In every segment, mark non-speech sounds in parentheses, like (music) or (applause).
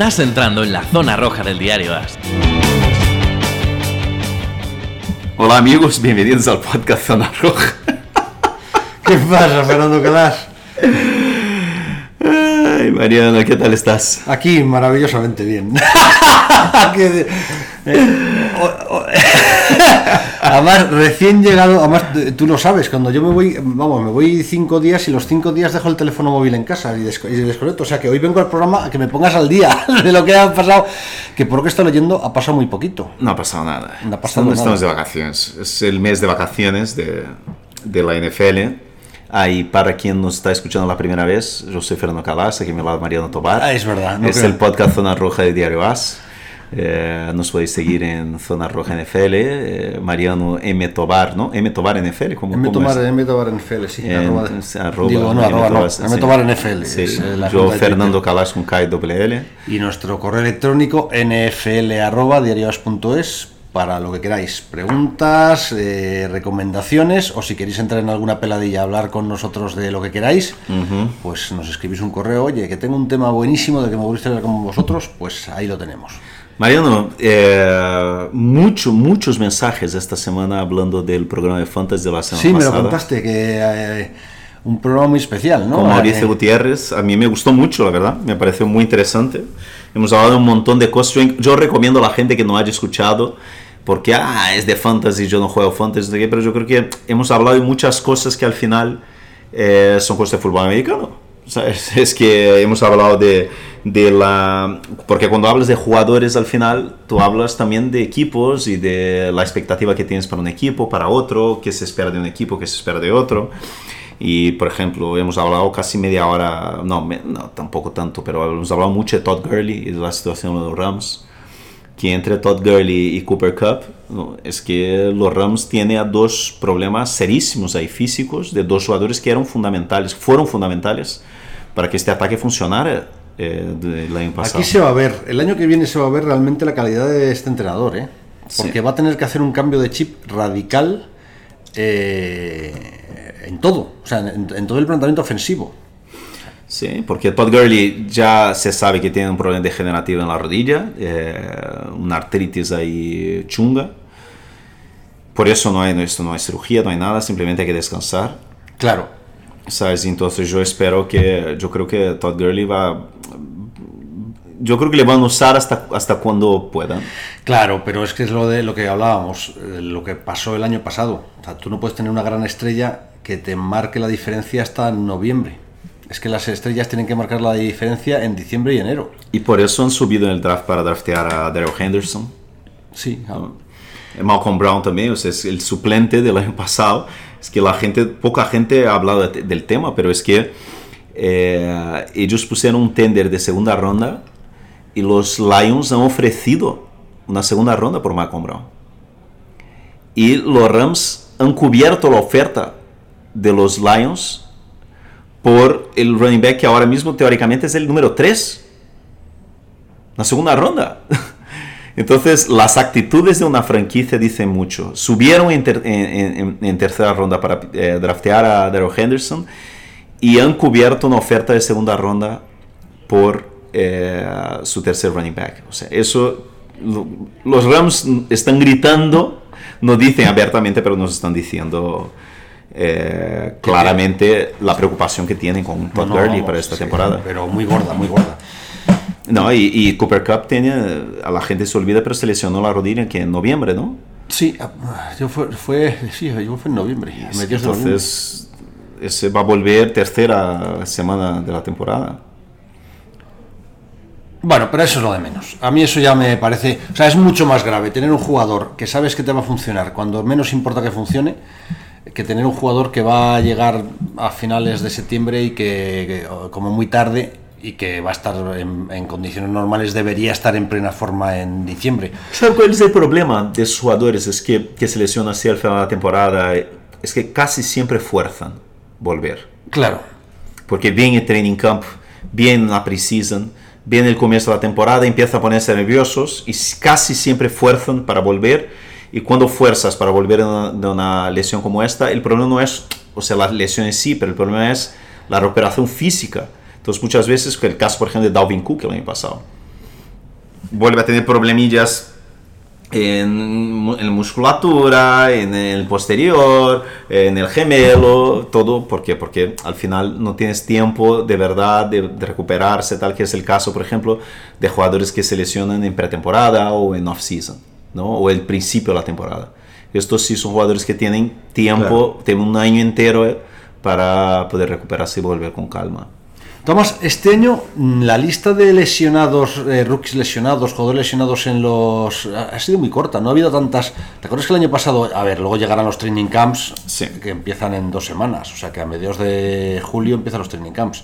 Estás entrando en la zona roja del diario AS. Hola amigos, bienvenidos al podcast Zona Roja. (laughs) ¿Qué pasa, Fernando Calas? Ay, Mariano, ¿qué tal estás? Aquí maravillosamente bien. (laughs) (laughs) Eh, o- o- (laughs) además, recién llegado, además tú lo sabes, cuando yo me voy, vamos, me voy cinco días y los cinco días dejo el teléfono móvil en casa y, y desconecto. O sea que hoy vengo al programa a que me pongas al día (laughs) de lo que ha pasado, que por lo que estoy leyendo ha pasado muy poquito. No ha pasado nada. No ha pasado estamos, estamos de nada. vacaciones. Es el mes de vacaciones de, de la NFL. Ahí, para quien nos está escuchando la primera vez, yo soy Fernando Calas, aquí a mi lado Mariano Tobar. Ah, es verdad, no es creo. el podcast Zona Roja de Diario AS. Eh, nos podéis seguir en Zona Roja NFL, eh, Mariano M. Tobar, ¿no? M. Tobar NFL, ¿cómo, M. cómo es? Tomar, M. Tomar NFL, sí. En- arroba- arroba, digo, no, M. arroba no, Tobar, sí. M. Tomar NFL. Sí, es, la yo Fernando. Calas con K L. Y nuestro correo electrónico nfl.diarios.es para lo que queráis. Preguntas, eh, recomendaciones o si queréis entrar en alguna peladilla hablar con nosotros de lo que queráis, pues nos escribís un correo. Oye, que tengo un tema buenísimo de que me gustaría hablar con vosotros, pues ahí lo tenemos. Mariano, eh, mucho, muchos mensajes esta semana hablando del programa de Fantasy de la semana Sí, me lo pasada. contaste, que eh, un programa muy especial, ¿no? Con Mauricio Eh, Gutiérrez, a mí me gustó mucho, la verdad, me pareció muy interesante. Hemos hablado de un montón de cosas. Yo, yo recomiendo a la gente que no haya escuchado, porque ah, es de fantasy, yo no juego fantasy, pero yo creo que hemos hablado de muchas cosas que al final eh, son cosas de fútbol americano. ¿Sabes? (laughs) Es que hemos hablado de, de la... Porque cuando hablas de jugadores al final, tú hablas también de equipos y de la expectativa que tienes para un equipo, para otro, qué se espera de un equipo, qué se espera de otro. Y, por ejemplo, hemos hablado casi media hora, no, no, tampoco tanto, pero hemos hablado mucho de Todd Gurley y de la situación de los Rams. Que entre Todd Gurley y Cooper Cup, ¿no? es que los Rams tienen a dos problemas serísimos ahí físicos de dos jugadores que eran fundamentales, fueron fundamentales para que este ataque funcionara eh, del año pasado. Aquí se va a ver, el año que viene se va a ver realmente la calidad de este entrenador, ¿eh? Porque Sí. va a tener que hacer un cambio de chip radical eh, en todo, o sea, en, en todo el planteamiento ofensivo. Sí, porque Todd Gurley ya se sabe que tiene un problema degenerativo en la rodilla, eh, una artritis ahí chunga. Por eso no hay, no, esto no hay cirugía, no hay nada, simplemente hay que descansar. Claro, ¿Sabes? Entonces yo espero que, yo creo que Todd Gurley va, yo creo que le van a usar hasta, hasta cuando puedan. claro, pero es que es lo de lo que hablábamos, eh, lo que pasó el año pasado. O sea, tú no puedes tener una gran estrella que te marque la diferencia hasta noviembre. Es que las estrellas tienen que marcar la diferencia en diciembre y enero. Y por eso han subido en el draft para draftear a Daryl Henderson. Sí, ah, Malcolm Brown también, o sea, es el suplente del año pasado. Es que la gente, poca gente ha hablado de- del tema, pero es que eh, ellos pusieron un tender de segunda ronda y los Lions han ofrecido una segunda ronda por Malcolm Brown. Y los Rams han cubierto la oferta de los Lions por el running back que ahora mismo teóricamente es el número 3. La segunda ronda. (laughs) Entonces, las actitudes de una franquicia dicen mucho. Subieron en, ter- en- en- en tercera ronda para eh, draftear a Daryl Henderson y han cubierto una oferta de segunda ronda por eh, su tercer running back. O sea, eso, lo- los Rams están gritando, no dicen abiertamente, pero nos están diciendo eh, claramente la preocupación que tienen con Todd no, Gurley para esta sí, temporada. Pero muy gorda, muy gorda. No, y, y Cooper Cup tiene, a la gente se olvida, pero se lesionó la rodilla que en noviembre, ¿no? Sí, ah, yo fue, fue, sí, yo fue en noviembre. Entonces, ese va a volver tercera semana de la temporada. Bueno, pero eso es lo de menos. A mí eso ya me parece, o sea, es mucho más grave tener un jugador que sabes que te va a funcionar cuando menos importa que funcione, que tener un jugador que va a llegar a finales de septiembre y que, como muy tarde y que va a estar en, en condiciones normales debería estar en plena forma en diciembre. ¿Sabe cuál es el problema de esos jugadores? Es que, que se lesionan así al final de la temporada. Es que casi siempre fuerzan volver. Claro. Porque viene el training camp, viene la preseason, viene el comienzo de la temporada, empiezan a ponerse nerviosos y casi siempre fuerzan para volver. Y cuando fuerzas para volver de una, de una lesión como esta, el problema no es, o sea, la lesión en sí, pero el problema es la recuperación física. Entonces, muchas veces, el caso, por ejemplo, de Dalvin Cook el año pasado. vuelve a tener problemillas en, en musculatura, en el posterior, en el gemelo, todo. ¿Por qué? Porque al final no tienes tiempo de verdad de, de recuperarse, tal que es el caso, por ejemplo, de jugadores que se lesionan en pretemporada o en off-season, ¿no? o el principio de la temporada. Estos sí son jugadores que tienen tiempo, Claro. tienen un año entero eh, para poder recuperarse y volver con calma. Tomás, este año mm, la lista de lesionados, eh, rookies lesionados, jugadores lesionados en los... ha ha sido muy corta, no ha habido tantas... ¿Te acuerdas que el año pasado, a ver, luego llegarán los training camps Sí. que empiezan en dos semanas, o sea que a mediados de julio empiezan los training camps.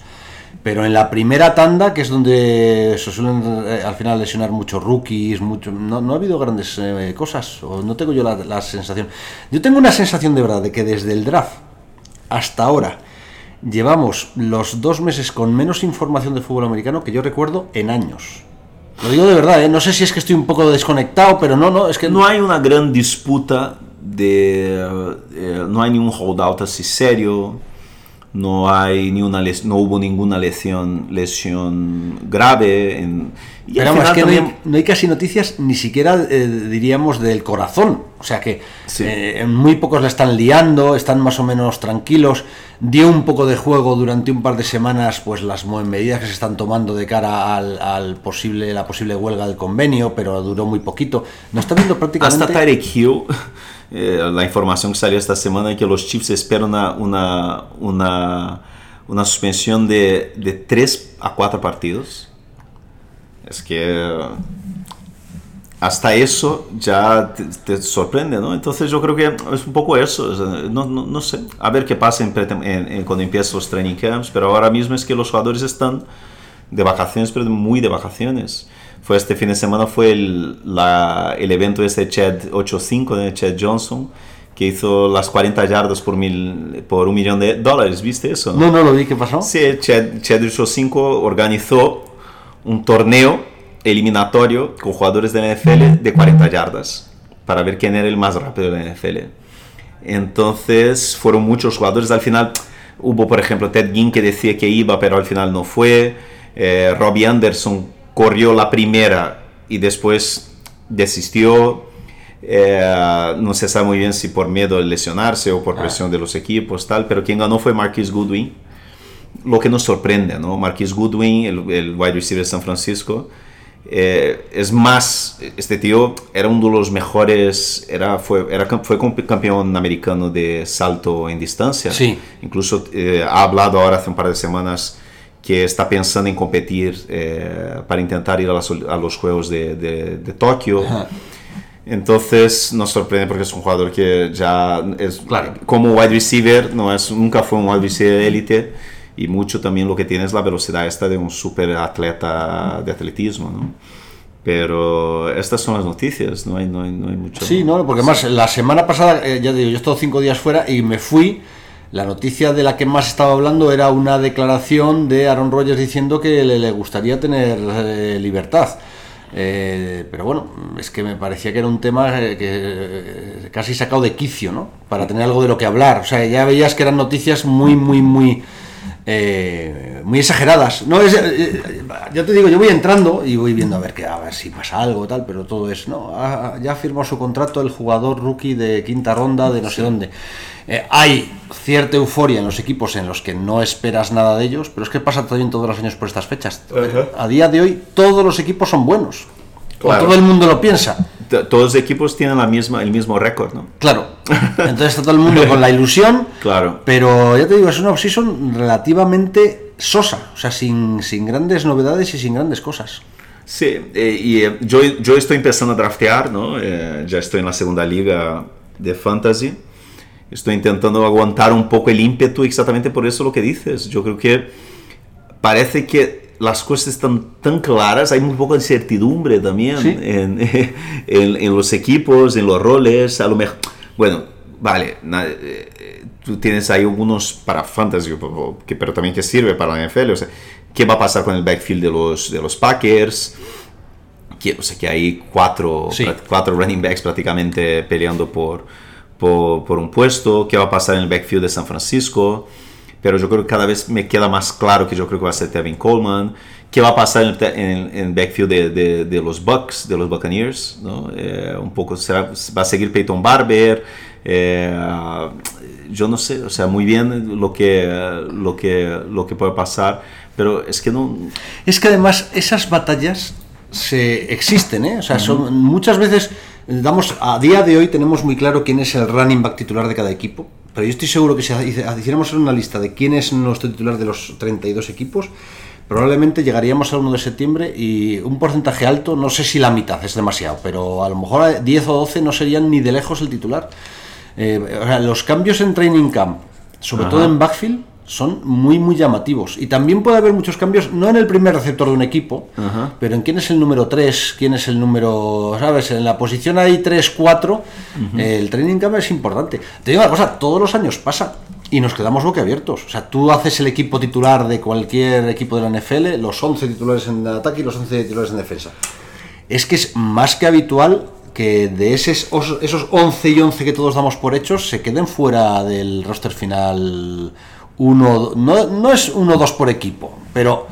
Pero en la primera tanda, que es donde se suelen eh, al final lesionar muchos rookies, mucho, no, no ha habido grandes eh, cosas, o no tengo yo la, la sensación. Yo tengo una sensación de verdad de que desde el draft hasta ahora llevamos los dos meses con menos información de fútbol americano que yo recuerdo en años. Lo digo de verdad, ¿eh? no sé si es que estoy un poco desconectado, pero no, no, es que No hay una gran disputa de... eh, no hay ningún holdout así serio. No hay ni una les- no hubo ninguna lesión lesión grave en, y Pero vamos, es final que no hay, también- no hay casi noticias ni siquiera, eh, diríamos, del corazón. O sea que Sí. eh, muy pocos la están liando, están más o menos tranquilos. Dio un poco de juego durante un par de semanas, pues las medidas que se están tomando de cara al, al posible, la posible huelga del convenio, pero duró muy poquito. No está viendo prácticamente. Hasta Tyreek Hill, la información que salió esta semana es que los Chiefs esperan una, una, una, suspensión de, de 3 a 4 partidos. Es que hasta eso ya te, te sorprende, ¿no? Entonces yo creo que es un poco eso, no, no, no sé, a ver qué pasa en pretem- en- en- cuando empiezan los training camps, pero ahora mismo es que los jugadores están de vacaciones, pero muy de vacaciones. Fue este fin de semana fue el, la- el evento este Chad 8-5 de Chad Johnson, que hizo las 40 yardas por, mil, por un millón de dólares, ¿viste eso? No, no lo vi, ¿qué pasó? Sí, Chad, Chad 8-5 organizó un torneo eliminatorio con jugadores de la NFL de 40 yardas para ver quién era el más rápido de la NFL. Entonces fueron muchos jugadores. Al final hubo, por ejemplo, Ted Ginn que decía que iba, pero al final no fue. Eh, Robbie Anderson corrió la primera y después desistió. Eh, no se sabe muy bien si por miedo de lesionarse o por presión de los equipos, tal, pero quien ganó fue Marquis Goodwin lo que nos sorprende, ¿no? Marquis Goodwin, el, el wide receiver de San Francisco, eh, es más, este tío era uno de los mejores, era, fue, era, fue campeón americano de salto en distancia. Sí. Incluso eh, ha hablado ahora hace un par de semanas que está pensando en competir eh, para intentar ir a, las a los Juegos de, de- de Tokio. Entonces nos sorprende porque es un jugador que ya es Claro. como wide receiver, no es, nunca fue un wide receiver élite y mucho también lo que tiene es la velocidad esta de un super atleta de atletismo, ¿no? Pero estas son las noticias, no hay, no hay, no hay mucho. Sí, no, porque más la semana pasada, eh, ya digo, yo he estado cinco días fuera y me fui. La noticia de la que más estaba hablando era una declaración de Aaron Rodgers diciendo que le, le gustaría tener eh, libertad. Eh, pero bueno, es que me parecía que era un tema eh, que eh, casi sacado de quicio, ¿no? Para tener algo de lo que hablar. O sea, ya veías que eran noticias muy, muy, muy, eh, muy exageradas. No es, eh, yo te digo, yo voy entrando y voy viendo a ver qué, a ver si pasa algo tal, pero todo es, no, ha- ya firmó su contrato el jugador rookie de quinta ronda de no sé dónde. Eh, hay cierta euforia en los equipos en los que no esperas nada de ellos, pero es que pasa también todos los años por estas fechas. Ajá. A día de hoy todos los equipos son buenos. Claro. todo el mundo lo piensa. Todos los equipos tienen la misma, el mismo récord, ¿no? Claro. Entonces está todo el mundo con la ilusión. (laughs) Claro. Pero ya te digo, es una off-season relativamente sosa. O sea, sin, sin grandes novedades y sin grandes cosas. Sí, eh, y eh, yo, yo estoy empezando a draftear, ¿no? Eh, ya estoy en la segunda liga de fantasy. Estoy intentando aguantar un poco el ímpetu exactamente por eso lo que dices. Yo creo que parece que las cosas están tan claras, hay muy poca incertidumbre también Sí. en, (laughs) en- en los equipos, en los roles, a lo mejor... Bueno, vale, eh, tú tienes ahí algunos para fantasy, que, pero también que sirve para la NFL, o sea, ¿qué va a pasar con el backfield de los, de los Packers? Que, o sea, que hay cuatro, Sí. cuatro running backs prácticamente peleando por, por, por un puesto, ¿qué va a pasar en el backfield de San Francisco? pero yo creo que cada vez me queda más claro que yo creo que va a ser Tevin Coleman, que va a pasar en el, te- en, en backfield de, de- de los Bucks, de los Buccaneers, ¿no? Eh, un poco será- va a seguir Peyton Barber, eh, yo no sé, o sea, muy bien lo que, lo que, lo que puede pasar, pero es que no... Es que además esas batallas se existen, ¿eh? O sea, son muchas veces eh, damos a día de hoy tenemos muy claro quién es el running back titular de cada equipo, pero yo estoy seguro que si hiciéramos una lista de quién es nuestro titular de los 32 equipos, probablemente llegaríamos al 1 de septiembre y un porcentaje alto, no sé si la mitad es demasiado, pero a lo mejor a 10 o 12 no serían ni de lejos el titular. Eh, o sea, los cambios en training camp, sobre Ajá. todo en backfield, son muy muy llamativos. Y también puede haber muchos cambios, no en el primer receptor de un equipo, Ajá. pero en quién es el número 3, quién es el número, ¿sabes? En la posición ahí 3, 4, eh, el training camp es importante. Te digo una cosa, todos los años pasa y nos quedamos boquiabiertos. O sea, tú haces el equipo titular de cualquier equipo de la NFL, los 11 titulares en ataque y los 11 titulares en defensa. Es que es más que habitual que de esos, os- esos 11 y 11 que todos damos por hechos se queden fuera del roster final uno, no, no es uno o dos por equipo, pero,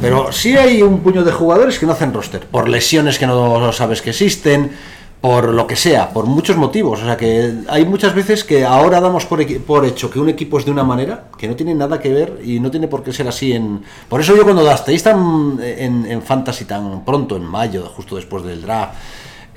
pero sí hay un puño de jugadores que no hacen roster, por lesiones que no sabes que existen, por lo que sea, por muchos motivos. O sea que hay muchas veces que ahora damos por, por hecho que un equipo es de una manera que no tiene nada que ver y no tiene por qué ser así en... Por eso yo cuando dasteis tan en Fantasy tan pronto, en mayo, justo después del draft,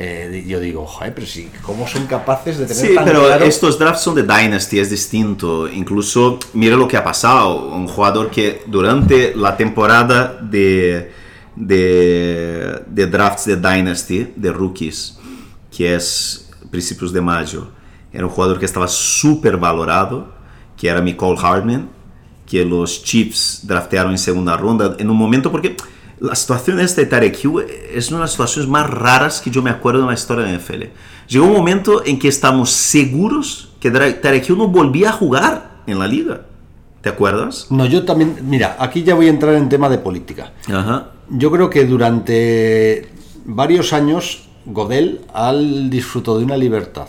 eh, yo digo, joder, pero sí, ¿cómo son capaces de tener Sí, tan pero claro- estos drafts son de Dynasty, es distinto. Incluso, mira lo que ha pasado. Un jugador que durante la temporada de, de, de drafts de Dynasty, de rookies, que es principios de mayo, era un jugador que estaba súper valorado, que era Nicole Hardman, que los Chiefs draftearon en segunda ronda, en un momento porque la situación esta de Tarek Hill es una de las situaciones más raras que yo me acuerdo en la historia de la NFL. Llegó un momento en que estamos seguros que Tarek Hill no volvía a jugar en la liga. ¿Te acuerdas? No, yo también, mira, aquí ya voy a entrar en tema de política. Ajá. Yo creo que durante varios años Godel al disfrutó de una libertad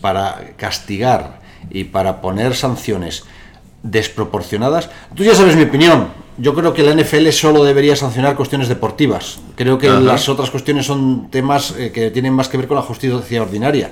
para castigar y para poner sanciones desproporcionadas. Tú ya sabes mi opinión. Yo creo que la NFL solo debería sancionar cuestiones deportivas. Creo que Ajá. las otras cuestiones son temas eh, que tienen más que ver con la justicia ordinaria.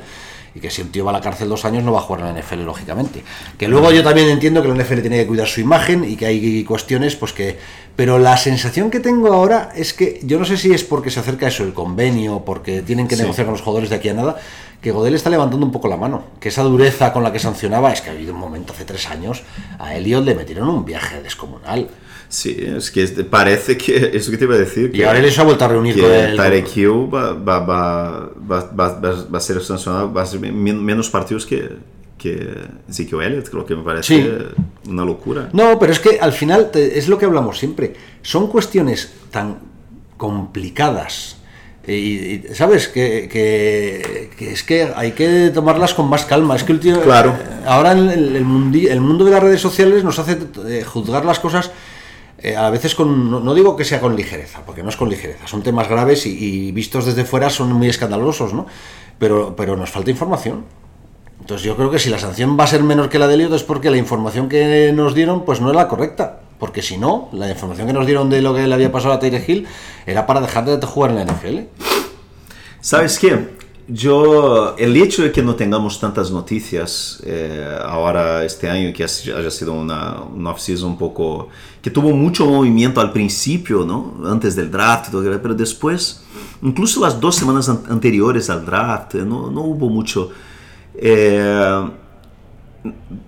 Y que si un tío va a la cárcel dos años no va a jugar en la NFL, lógicamente. Que luego yo también entiendo que la NFL tiene que cuidar su imagen y que hay cuestiones, pues que... Pero la sensación que tengo ahora es que, yo no sé si es porque se acerca eso, el convenio, porque tienen que Sí. negociar con los jugadores de aquí a nada, que Godel está levantando un poco la mano. Que esa dureza con la que sancionaba, es que ha habido un momento hace tres años, a Elliot le metieron un viaje descomunal. Sí, es que parece que (laughs) eso que te iba a decir. Y que- ahora él se ha vuelto a reunir con él. Tarek Hill va, va, va, va, va- va- va a ser sancionado, va a ser men- menos partidos que, que Ezekiel Elliott, creo que me parece Sí. una locura. No, pero es que al final te- es lo que hablamos siempre. Son cuestiones tan complicadas. Y, y, sabes que, que- que es que hay que tomarlas con más calma. Es que último- Claro. eh, ahora el, el, el mundi- el mundo de las redes sociales nos hace eh, juzgar las cosas eh, a veces con, no, no digo que sea con ligereza, porque no es con ligereza, son temas graves y, y vistos desde fuera son muy escandalosos, ¿no? Pero, pero nos falta información. Entonces yo creo que si la sanción va a ser menor que la de Elliot es porque la información que nos dieron pues no es la correcta. Porque si no, la información que nos dieron de lo que le había pasado a Tyre Hill era para dejar de jugar en la NFL. ¿Sabes qué? Yo, el hecho de que no tengamos tantas noticias eh, ahora este año, que ha- haya sido una, una off-season un poco... que tuvo mucho movimiento al principio, ¿no? Antes del draft, pero después, incluso las dos semanas an- anteriores al draft, eh, no, no hubo mucho... eh,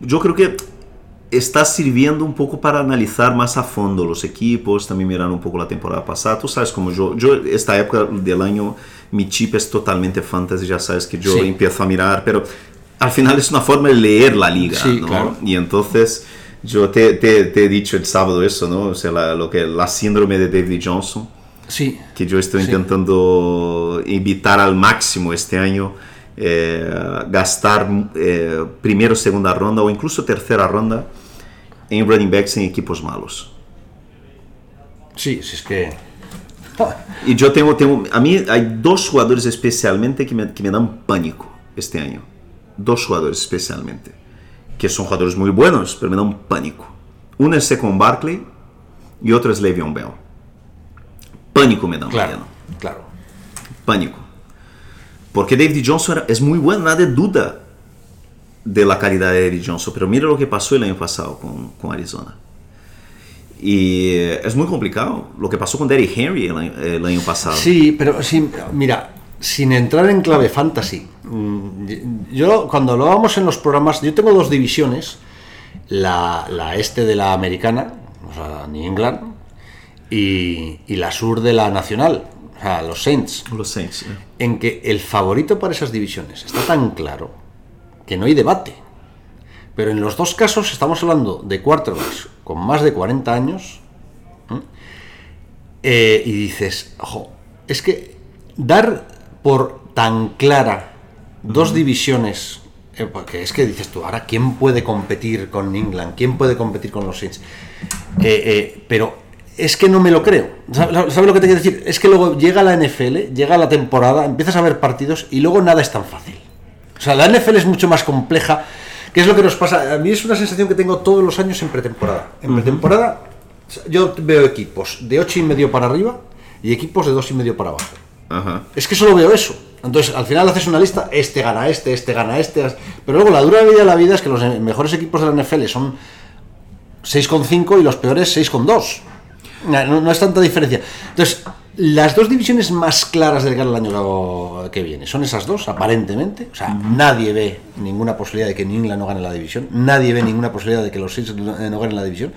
yo creo que está sirviendo un poco para analizar más a fondo los equipos, también mirar un poco la temporada pasada. Tú sabes como yo, yo esta época del año mi chip es totalmente fantasy, ya sabes que yo Sí. empiezo a mirar, pero al final es una forma de leer la liga, Sí, ¿no? claro. Y entonces yo te, te- te he dicho el sábado eso, ¿no? O sea, la, lo que, la síndrome de David Johnson Sí. que yo estoy intentando evitar al máximo este año eh, gastar eh, primero, segunda ronda o incluso tercera ronda en running backs en equipos malos. Sí, si es que... Y yo tengo, tengo, a mí hay dos jugadores especialmente que me, que me dan pánico este año. Dos jugadores especialmente. Que son jugadores muy buenos, pero me dan pánico. Uno es con Barkley y otro es Le'Veon Bell. Pánico me da, Claro, Mariano. claro. Pánico. Porque David Johnson era- es muy bueno, nada de duda de la calidad de David Johnson. Pero mira lo que pasó el año pasado con, con Arizona. Y eh, es muy complicado lo que pasó con Derrick Henry el año, el año pasado. Sí, pero sí, mira, sin entrar en clave fantasy, mm, yo cuando lo vamos en los programas, yo tengo dos divisiones, la, la este de la americana, o sea, New England, y, y la sur de la nacional, o sea, los Saints, Los Saints. eh. en que el favorito para esas divisiones está tan claro que no hay debate. Pero en los dos casos estamos hablando de quarterbacks con más de 40 años. ¿eh? Y dices, ojo, es que dar por tan clara dos divisiones, eh, porque es que dices tú, ahora, ¿quién puede competir con England? ¿Quién puede competir con los Saints? Eh, pero es que no me lo creo. ¿Sabes lo que te quiero decir? Es que luego llega la NFL, llega la temporada, empiezas a ver partidos y luego nada es tan fácil. O sea, la NFL es mucho más compleja. ¿Qué es lo que nos pasa? A mí es una sensación que tengo todos los años en pretemporada. En pretemporada yo veo equipos de 8 y medio para arriba y equipos de 2 y medio para abajo. Es que solo veo eso. Entonces, al final haces una lista, este gana este, este gana este. Pero luego la dura vida de la vida es que los eh, mejores equipos de la NFL son 6,5 y los peores 6,2. No, no- es tanta diferencia. Entonces, las dos divisiones más claras del el año que viene son esas dos, aparentemente. O sea, nadie ve ninguna posibilidad de que New England no gane la división. Nadie ve ninguna posibilidad de que los Saints no no ganen la división.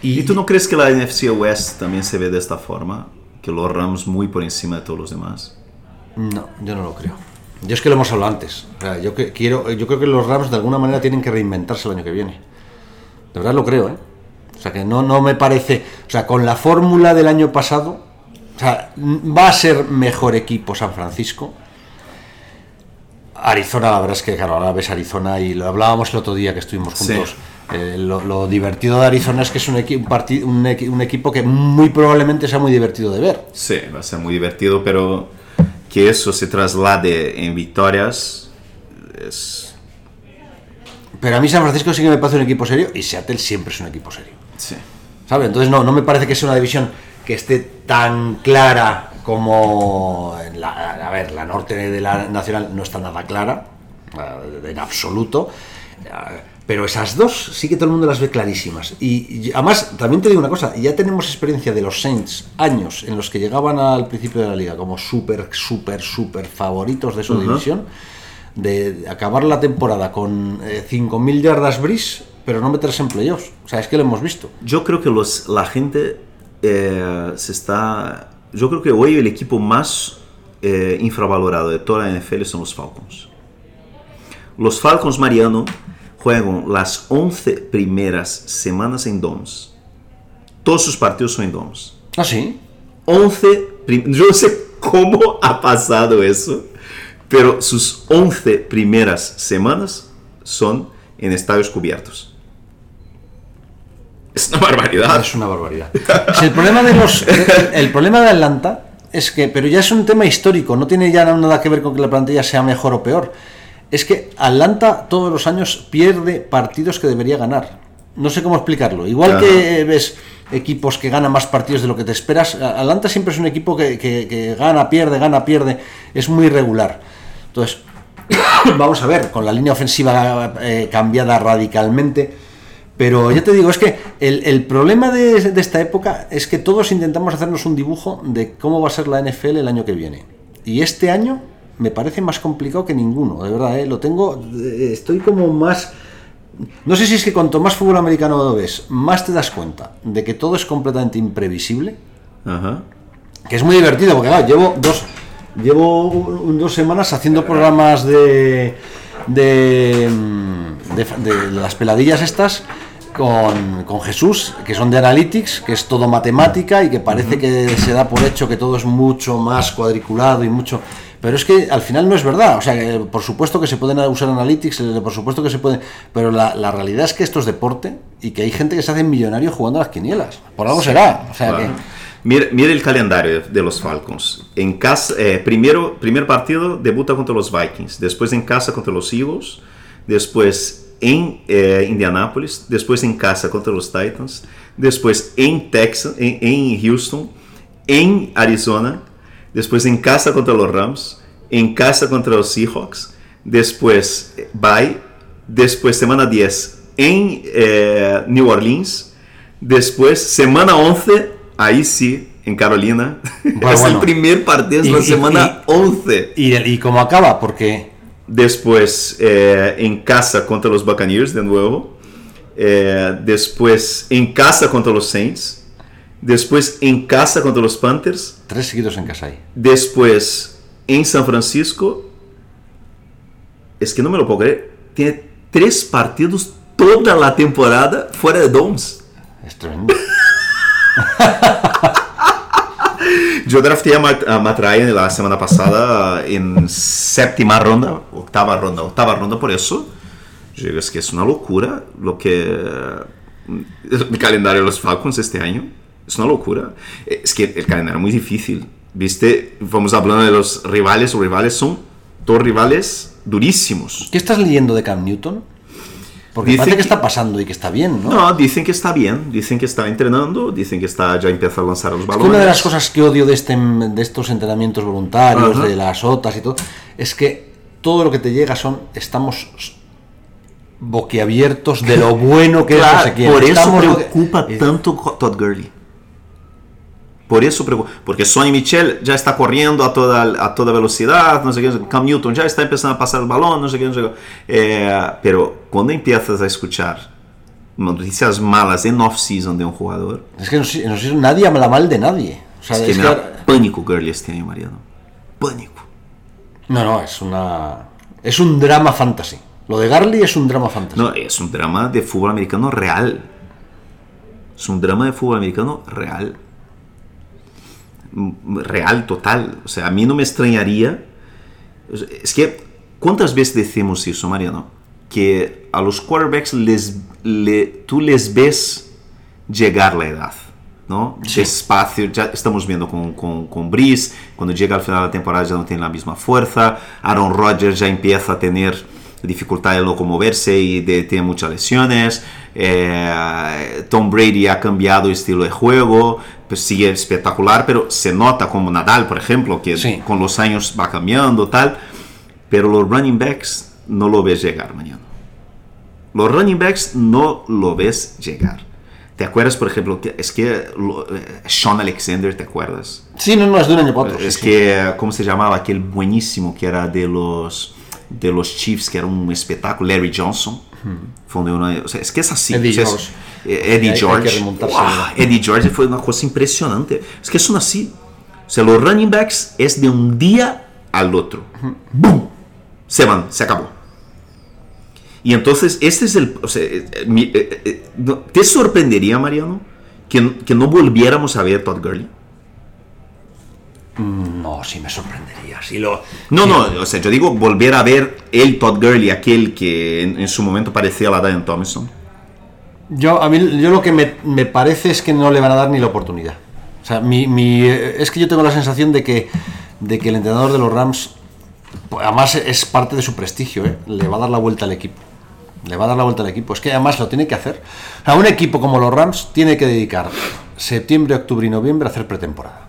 ¿Y tú no crees que la NFC West también se ve de esta forma? Que los Rams muy por encima de todos los demás. No, yo no lo creo. Yo es que lo hemos hablado antes. O sea, yo, que, quiero, yo creo que los Rams de alguna manera tienen que reinventarse el año que viene. De verdad lo creo, ¿eh? O sea, que no, no me parece... O sea, con la fórmula del año pasado, o sea, va a ser mejor equipo San Francisco. Arizona, la verdad es que, claro, ahora ves Arizona y lo hablábamos el otro día que estuvimos Sí. juntos. Eh, lo, lo divertido de Arizona es que es un, equi- un, parti- un equi- un equipo que muy probablemente sea muy divertido de ver. Sí, va a ser muy divertido, pero que eso se traslade en victorias es... Pero a mí San Francisco sí que me parece un equipo serio y Seattle siempre es un equipo serio. Sí. ¿Sabes? Entonces no, no me parece que sea una división que esté tan clara como en la, a ver, la norte de la nacional no está nada clara, eh, en absoluto. eh, Pero esas dos sí que todo el mundo las ve clarísimas. Y, y además, también te digo una cosa, ya tenemos experiencia de los Saints, años en los que llegaban al principio de la liga como súper, súper, súper favoritos de su división, de acabar la temporada con eh, 5.000 yardas bris, pero no meterse en playoffs. O sea, es que lo hemos visto. Yo creo que los, la gente eh, se está... Yo creo que hoy el equipo más eh, infravalorado de toda la NFL son los Falcons. Los Falcons, Mariano, juegan las 11 primeras semanas en Doms. Todos sus partidos son en Doms. ¿Ah, sí? 11, prim- yo no sé cómo ha pasado eso, pero sus 11 primeras semanas son en estadios cubiertos. Es una barbaridad. Es una barbaridad. Si el problema de los el, problema de Atlanta es que, pero ya es un tema histórico, no tiene ya nada que ver con que la plantilla sea mejor o peor. Es que Atlanta todos los años pierde partidos que debería ganar. No sé cómo explicarlo. Igual que ves equipos que ganan más partidos de lo que te esperas, Atlanta siempre es un equipo que, que- que gana, pierde, gana, pierde. Es muy irregular. Entonces, (coughs) vamos a ver, con la línea ofensiva eh, cambiada radicalmente. Pero ya te digo, es que el, el problema de, de esta época es que todos intentamos hacernos un dibujo de cómo va a ser la NFL el año que viene. Y este año me parece más complicado que ninguno, de verdad, ¿eh? lo tengo, eh, estoy como más... No sé si es que cuanto más fútbol americano ves, más te das cuenta de que todo es completamente imprevisible Ajá. que es muy divertido porque claro, llevo dos llevo un- dos semanas haciendo programas de de, mm, de, de las peladillas estas con, con Jesús que son de analytics que es todo matemática y que parece que se da por hecho que todo es mucho más cuadriculado y mucho pero es que al final no es verdad. O sea que por supuesto que se pueden usar analytics eh, por supuesto que se puede pero la, la realidad es que esto es deporte y que hay gente que se hace millonario jugando a las quinielas. Por algo será. O sea Claro. que Mira, mira el calendario de los Falcons. En casa, eh, primero, primer partido debuta contra los Vikings, después en casa contra los Eagles, después en eh, Indianápolis, después en casa contra los Titans, después en Texas, en, en Houston, en Arizona, después en casa contra los Rams, en casa contra los Seahawks, después eh, bye, después semana 10 en eh, New Orleans, después semana 11, ahí sí, en Carolina. (laughs) Bueno, es el bueno. primer partido, es Y- la y- semana y- 11. ¿Y, y cómo acaba? Porque Después eh, en casa contra los Buccaneers de nuevo. Eh, después en casa contra los Saints. Después en casa contra los Panthers. tres seguidos en casa ahí. Después en San Francisco. Es que no me lo puedo creer. Tiene tres partidos toda la temporada fuera de Domes. Es tremendo. (laughs) Yo drafté a Matt, a Matt Ryan la semana pasada en séptima ronda, octava ronda, octava ronda por eso. Yo digo, es que es una locura lo que el calendario de los Falcons este año. Es una locura. Es que el calendario es muy difícil. ¿Viste? Vamos hablando de los rivales. Los rivales son dos rivales durísimos. ¿Qué estás leyendo de Cam Newton? Porque Dice parece que, que- está pasando y que está bien, ¿no? No, dicen que está bien, dicen que está entrenando, dicen que está ya empieza a lanzar los Es que balones. una de las cosas que odio de, este, de estos entrenamientos voluntarios, Ajá. de las OTAs y todo, es que todo lo que te llega son, estamos boquiabiertos de lo bueno que es no sé quién. por eso Estamos preocupa Eh, tanto Todd Gurley. Por eso preocupa. Porque Sonny Michel ya está corriendo a toda, a toda velocidad, no sé qué. Cam Newton ya está empezando a pasar el balón, no sé qué. No sé qué. Eh, pero cuando empiezas a escuchar noticias malas en off-season de un jugador, Es que no sé, nadie habla mal de nadie. O sea, es que es me que da pánico Gurley este año, Mariano. Pánico. no, no, es una. Es un drama fantasy. Lo de Garly es un drama fantasy. No, es un drama de fútbol americano real. Es un drama de fútbol americano real. Mm, Real, total. O sea, a mí no me extrañaría. Es que, ¿cuántas veces decimos eso, Mariano? Que a los quarterbacks les, le- tú les ves llegar la edad. ¿no? Despacio, ya estamos viendo con, con, con Breeze, cuando llega al final de la temporada ya no tiene la misma fuerza, Aaron Rodgers ya empieza a tener dificultad de locomoverse y de, tiene muchas lesiones, eh, Tom Brady ha cambiado estilo de juego, pues sigue espectacular, pero se nota como Nadal, por ejemplo, que Sí. con los años va cambiando, tal, pero los running backs no lo ves llegar mañana. Los running backs no lo ves llegar. ¿Te acuerdas, por ejemplo, que es que lo- eh, Sean Alexander, ¿te acuerdas? Sí, no, no, es de un año para otro. es sí, que, ¿cómo se llamaba? Aquel buenísimo que era de los, de los Chiefs, que era un espectáculo, Larry Johnson. Fue de una- o sea, es que es así. Eddie o sea, es- George. eh, Eddie Hay- George. Eddie George fue una cosa impresionante. Es que son así. O sea, los running backs es de un día al otro. ¡Bum! Se van, se acabó. Y entonces, este es el... o sea, eh, eh, mi- eh, eh, no- ¿Te sorprendería, Mariano, que, que no volviéramos a ver Todd Gurley? sí. No, sí me sorprendería. Sí lo... No, no, o sea, yo digo volver a ver el Todd Gurley, aquel que en, en su momento parecía la Diane Thompson. Yo, a mí, yo lo que me, me parece es que no le van a dar ni la oportunidad. O sea, mi, mi, es que yo tengo la sensación de que, de que el entrenador de los Rams, pues, además es parte de su prestigio, ¿eh? le va a dar la vuelta al equipo. Le va a dar la vuelta al equipo. Es que además lo tiene que hacer. Sea, un equipo como los Rams tiene que dedicar septiembre, octubre y noviembre a hacer pretemporada.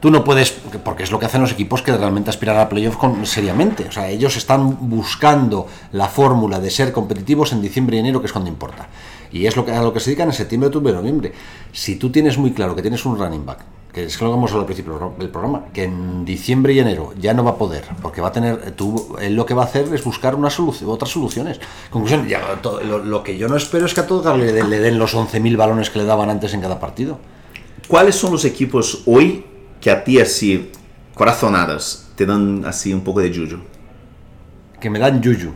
Tú no puedes, porque es lo que hacen los equipos que realmente aspiran a playoff con, seriamente. O sea, ellos están buscando la fórmula de ser competitivos en diciembre y enero, que es cuando importa. Y es lo que, a lo que se dedican en septiembre, octubre y noviembre. Si tú tienes muy claro que tienes un running back, es que lo que hemos hablado al principio del programa, que en diciembre y enero ya no va a poder, porque va a tener, tú, él lo que va a hacer es buscar una solución, otras soluciones. Conclusión, ya, lo, lo que yo no espero es que a todos le, den- le den los 11.000 balones que le daban antes en cada partido. ¿Cuáles son los equipos hoy que a ti así, corazonadas, te dan así un poco de yuyu? que me dan yuyu.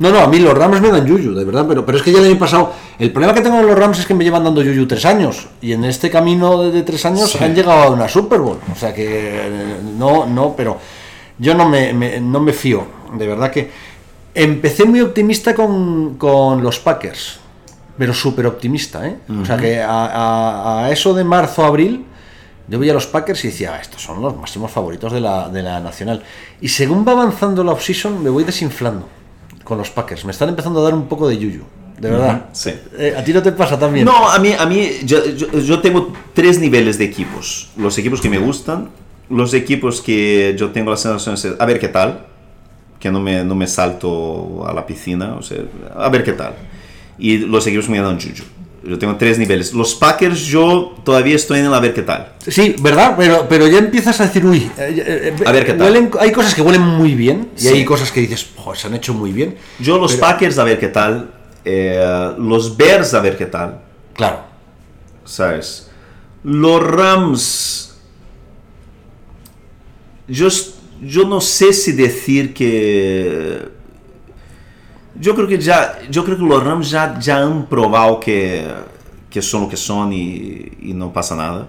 No, no, a mí los Rams me dan yuyu, de verdad, pero, pero es que ya el año pasado. El problema que tengo con los Rams es que me llevan dando yuyu tres años. Y en este camino de, de tres años han llegado a una Super Bowl. O sea que no, no, pero yo no me, me- no me fío. De verdad que empecé muy optimista con, con los Packers, pero súper optimista, ¿eh? O sea que a, a- a eso de marzo, abril. Yo veía a los Packers y decía, "Ah, estos son los máximos favoritos de la, de la nacional. Y según va avanzando la offseason, me voy desinflando con los Packers. Me están empezando a dar un poco de yuyu. De verdad. sí. Eh, ¿A ti no te pasa también? No, a mí, a mí yo, yo- yo tengo tres niveles de equipos. Los equipos que me gustan, los equipos que yo tengo la sensación de a ver qué tal, que no me, no me salto a la piscina, o sea, a ver qué tal. Y los equipos que me dan yuyu. Yo tengo tres niveles. Los Packers yo todavía estoy en el a ver qué tal. Sí, ¿verdad? Pero, pero ya empiezas a decir, uy, eh, eh, A ver qué tal. huelen- hay cosas que huelen muy bien y Sí. hay cosas que dices, "Jo, se han hecho muy bien. Yo los Pero- Packers a ver qué tal, eh, los Bears a ver qué tal, Claro. ¿sabes? Los Rams. Yo, yo no sé si decir que. Yo creo que ya. Yo creo que los Rams ya, ya han probado que, que son lo que son y, y no pasa nada.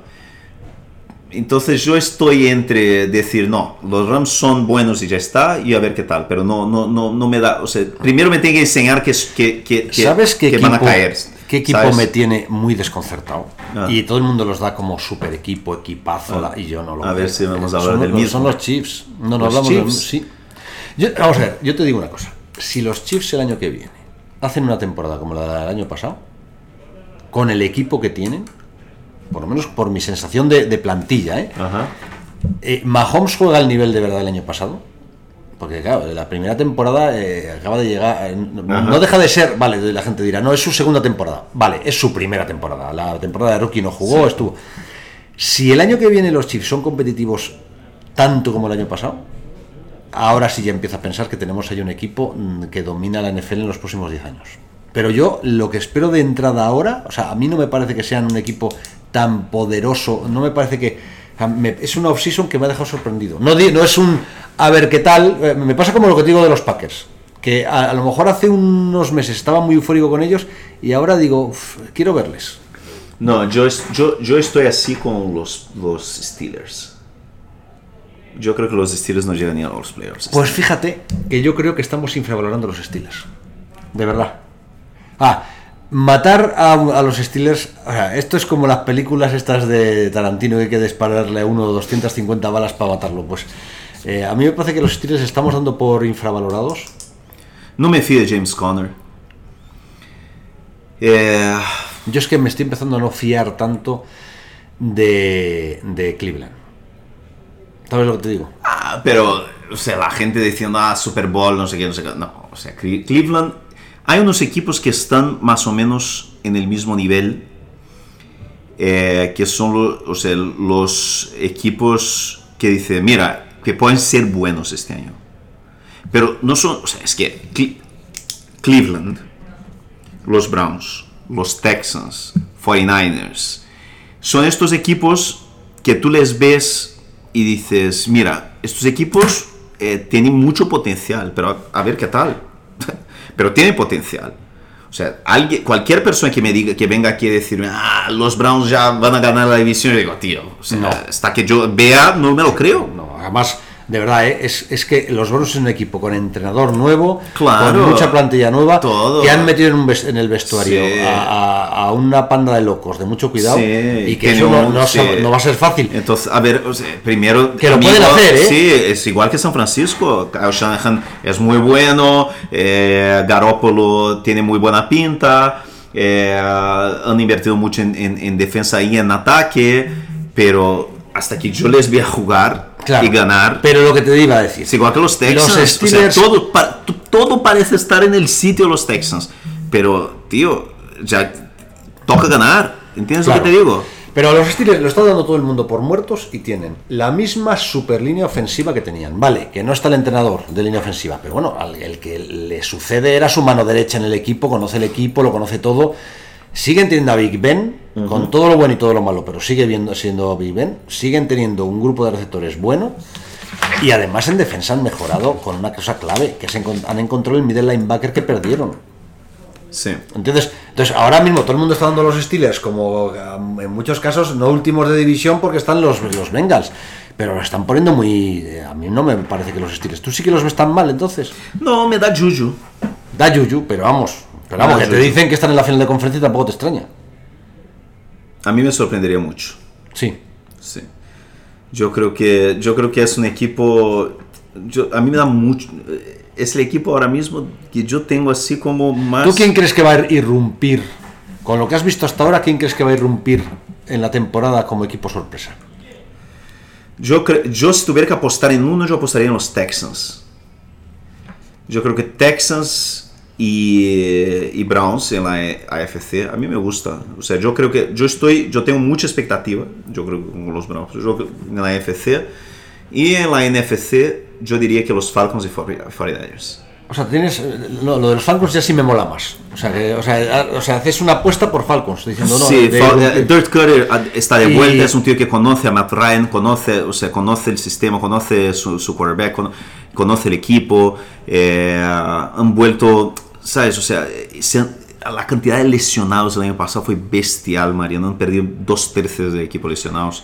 Entonces yo estoy entre decir, no, los Rams son buenos y ya está, y a ver qué tal, pero no, no, no, no me da, o sea, primero me tiene que enseñar que, que, que, ¿Sabes qué que equipo, van a caer. qué equipo ¿sabes? me tiene muy desconcertado? Ah. Y todo el mundo los da como super equipo, equipazo, Ah. y yo no lo A ver si vamos a hablar son, del mismo. Son los Chiefs. No, no Los hablamos Chiefs. sí. Yo- vamos a ver, yo te digo una cosa. Si los Chiefs el año que viene hacen una temporada como la del año pasado, con el equipo que tienen, por lo menos por mi sensación de, de plantilla, ¿eh? Ajá. Eh, Mahomes juega al nivel de verdad del año pasado. Porque, claro, la primera temporada eh, acaba de llegar. eh, no deja de ser. Vale, la gente dirá, no, es su segunda temporada. Vale, es su primera temporada. La temporada de rookie no jugó, estuvo. Si el año que viene los Chiefs son competitivos tanto como el año pasado, ahora sí ya empiezo a pensar que tenemos ahí un equipo mm, que domina la NFL en los próximos 10 años. Pero yo lo que espero de entrada ahora, o sea, a mí no me parece que sean un equipo tan poderoso, no me parece que... es una off-season que me ha dejado sorprendido. No, no es un a ver qué tal, eh, me pasa como lo que digo de los Packers, que a, lo mejor hace unos meses estaba muy eufórico con ellos y ahora digo, "Uf, quiero verles. No, yo, yo, estoy así con los Steelers. Yo creo que los Steelers no llegan ni a los playoffs. Pues fíjate que yo creo que estamos infravalorando los Steelers. De verdad. Ah, matar a, a los Steelers. O sea, esto es como las películas estas de Tarantino que hay que dispararle a uno 250 balas para matarlo. Pues eh, a mí me parece que los Steelers estamos dando por infravalorados. No me fío de James Conner. Eh, Yo es que me estoy empezando a no fiar tanto de, de Cleveland. ¿Sabes lo que te digo? ah, pero, o sea, la gente diciendo, ah, Super Bowl, no sé qué, no sé qué. No, o sea, Cle- Cleveland. Hay unos equipos que están más o menos en el mismo nivel. eh, que son lo- o sea, los equipos que dicen, mira, que pueden ser buenos este año. Pero no son, o sea, es que Cle- Cleveland, los Browns, los Texans, 49ers, son estos equipos que tú les ves y dices, mira, estos equipos eh, tienen mucho potencial, pero a, a ver qué tal. (laughs) pero tienen potencial. O sea, alguien, cualquier persona que me diga, que venga aquí a decir, ah, los Browns ya van a ganar la división, yo digo, tío, o sea, No. hasta que yo vea, no me lo creo. No, además, de verdad, ¿eh? es, es que los Browns es un equipo con entrenador nuevo, Claro. con mucha plantilla nueva, Todo. que han metido en, un ves- en el vestuario Sí. a, a- a una panda de locos de mucho cuidado Sí, y que eso no, un- no sí. sa- no va a ser fácil. Entonces, a ver, o sea, primero... Que lo pueden hacer, ¿eh? Sí, es igual que San Francisco. Kyle Shanahan es muy bueno, eh, Garoppolo tiene muy buena pinta, eh, han invertido mucho en, en- en defensa y en ataque, pero hasta que yo les vea jugar Claro, y ganar... Pero lo que te iba a decir, igual que los Texans. Los o sea, Steelers- todo, pa- t- todo parece estar en el sitio de los Texans. Pero, tío, ya toca ganar. ¿Entiendes Claro. lo que te digo? Pero a los Steelers lo está dando todo el mundo por muertos y tienen la misma super línea ofensiva que tenían. Vale, que no está el entrenador de línea ofensiva, pero bueno, al el que le sucede era su mano derecha en el equipo, conoce el equipo, lo conoce todo. Siguen teniendo a Big Ben, con todo lo bueno y todo lo malo, pero sigue viendo, siendo Big Ben. Siguen teniendo un grupo de receptores bueno. Y además en defensa han mejorado con una cosa clave, que se han encontrado el middle linebacker que perdieron. Sí. Entonces, entonces, ahora mismo todo el mundo está dando los Steelers como um, en muchos casos no últimos de división porque están los, los Bengals. Pero lo están poniendo muy. eh, A mí no me parece que los Steelers. Tú sí que los ves tan mal entonces. No, me da juju. Da yuyu, pero vamos. Pero vamos, que te dicen que están en la final de conferencia y tampoco te extraña. A mí me sorprendería mucho. Sí. Sí. Yo creo que, yo creo que es un equipo. yo- a mí me da mucho. es el equipo ahora mismo que yo tengo así como más... ¿Tú quién crees que va a irrumpir? Con lo que has visto hasta ahora, ¿quién crees que va a irrumpir en la temporada como equipo sorpresa? Yo, yo si tuviera que apostar en uno, yo apostaría en los Texans. Yo creo que Texans y, y Browns en la AFC, a mí me gusta. O sea, yo creo que yo estoy, yo tengo mucha expectativa, yo creo que con los Browns, yo en la AFC. Y en la NFC, yo diría que los Falcons y 49ers. O sea, tienes. eh, lo de los Falcons ya sí me mola más. O sea, que, o sea, o sea haces una apuesta por Falcons. Diciendo, no, sí, de- Fal- de- eh, Dirt Cutter está de Y- vuelta, es un tío que conoce a Matt Ryan, conoce, o sea, conoce el sistema, conoce su, su quarterback, cono- conoce el equipo, eh, han vuelto, ¿sabes? O sea, la cantidad de lesionados el año pasado fue bestial, Mariano, han perdido dos tercios del equipo lesionados.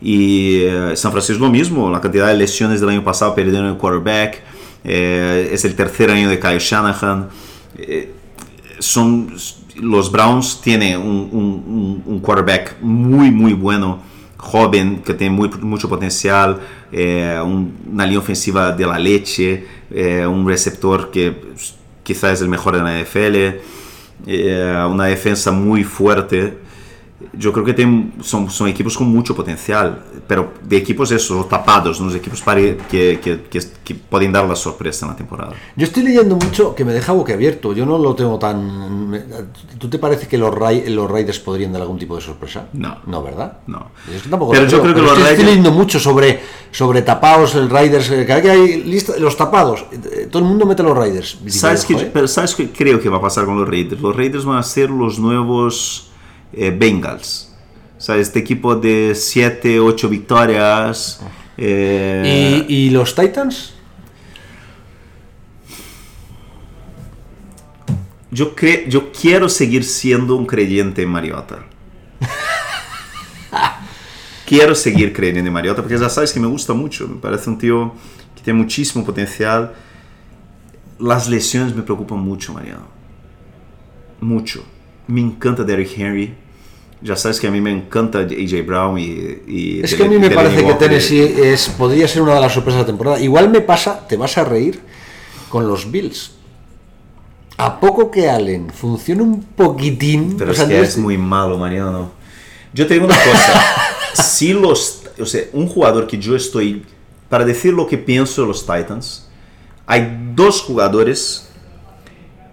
Y eh, San Francisco lo mismo, la cantidad de lesiones del año pasado perdieron el quarterback, eh, es el tercer año de Kyle Shanahan. eh, son los Browns tienen un, un- quarterback muy muy bueno joven que tiene mucho potencial eh, un- una línea ofensiva de la leche un receptor que quizás es el mejor de la NFL eh, una defensa muy fuerte yo creo que tienen- son, son equipos con mucho potencial, pero de equipos esos, tapados, unos equipos que, que, que, que pueden dar la sorpresa en la temporada. Yo estoy leyendo mucho que me deja boquiabierto. Yo no lo tengo tan. me- ¿Tú te parece que los, Rai- los Raiders podrían dar algún tipo de sorpresa? No. No, ¿verdad? No. Es que tampoco Pero yo creo que los estoy, estoy Raiders- leyendo mucho sobre, sobre tapados, el Raiders. eh, Cada que hay lista, los tapados, eh, todo el mundo mete los Raiders. Y digo, ¿Sabes qué, joder. pero ¿Sabes qué creo que va a pasar con los Raiders? Los Raiders van a ser los nuevos eh, Bengals. ¿Sabes? Este equipo de 7, 8 victorias. eh, ¿Y, y los Titans? yo, cre- yo quiero seguir siendo un creyente en Mariota. (laughs) quiero seguir creyendo en Mariota porque ya sabes que me gusta mucho. Me parece un tío que tiene muchísimo potencial. Las lesiones me preocupan mucho, Mariano. Mucho. Me encanta Derrick Henry. Ya sabes que a mí me encanta AJ Brown y... y Es que a mí me parece que. Tennessee es, podría ser una de las sorpresas de la temporada. Igual me pasa, te vas a reír, con los Bills. A poco que Allen funcione un poquitín. Pero es que es muy malo, Mariano. Yo te digo una cosa. (laughs) si los, o sea, un jugador que yo estoy, para decir lo que pienso de los Titans, hay dos jugadores